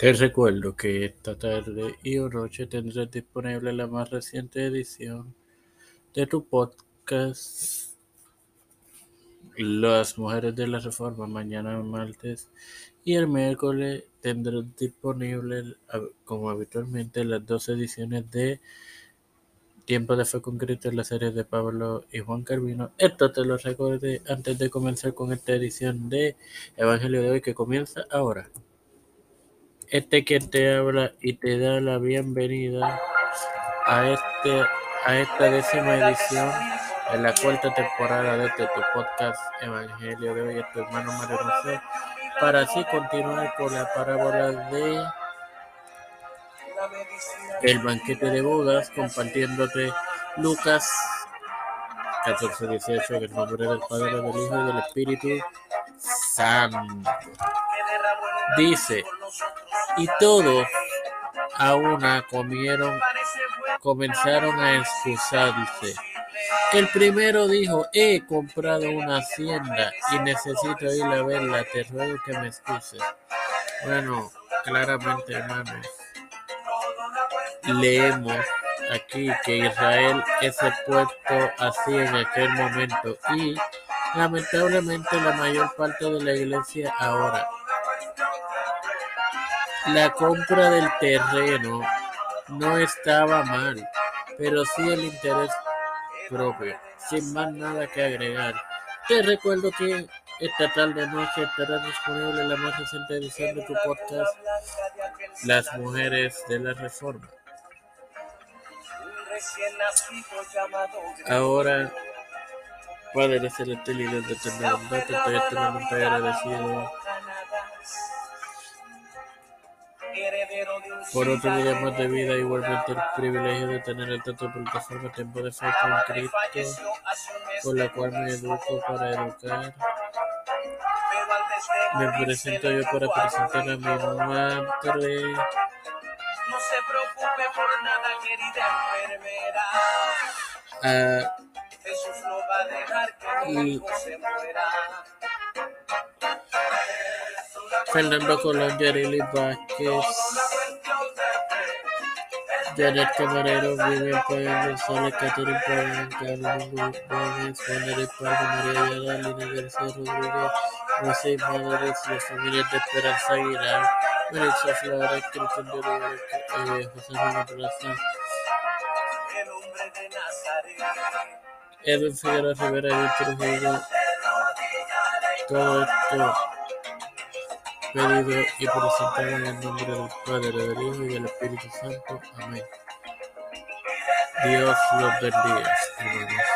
Te recuerdo que esta tarde y o tendrás disponible la más reciente edición de tu podcast Las Mujeres de la Reforma mañana martes y el miércoles tendrás disponible como habitualmente las dos ediciones de Tiempo de Fe Concreto en la serie de Pablo y Juan Carvino. Esto te lo recuerde antes de comenzar con esta edición de Evangelio de hoy que comienza ahora. Este quien te habla y te da la bienvenida a, este, a esta décima edición en la cuarta temporada de este tu podcast Evangelio de hoy, tu hermano Mario José, para así continuar con la parábola de el banquete de bodas, compartiéndote Lucas 14, 18, en el nombre del Padre, del Hijo y del Espíritu Santo. Dice, y todos a una comieron, comenzaron a excusarse. El primero dijo, he comprado una hacienda y necesito ir a verla, te ruego que me excuses. Bueno, claramente, hermanos, leemos aquí que Israel es puesto así en aquel momento y lamentablemente la mayor parte de la iglesia ahora la compra del terreno no estaba mal, pero sí el interés propio, sin más nada que agregar. Te recuerdo que esta tarde noche estará disponible la más reciente edición de tu podcast Las Mujeres de la Reforma. Ahora, Padre Celestial y Dios de bondad, estoy eternamente agradecido por otro día más de vida, igualmente el privilegio de tener el tanto plataforma Tiempo de Fe con Cristo, con la cual me educo para educar. Me presento yo para presentar a mi madre. No se preocupe por nada, querida enfermera. Ah, Jesús no va a dejar que se muera. Fernando Colón, Yareli Vázquez, Janet Camarero, Vivian Payán González, Catherine Payán, Carlos Gómez, Juan de María Ayala, Lina García Rodríguez, José Madres, las familias de Esperanza Aguilar, Melissa Flores, Cristian de eh, José Plaza, Edwin Figueroa Rivera Trujillo, todo esto pedido y presentado en el nombre del Padre, del Hijo y del Espíritu Santo. Amén. Dios los bendiga, hermanos.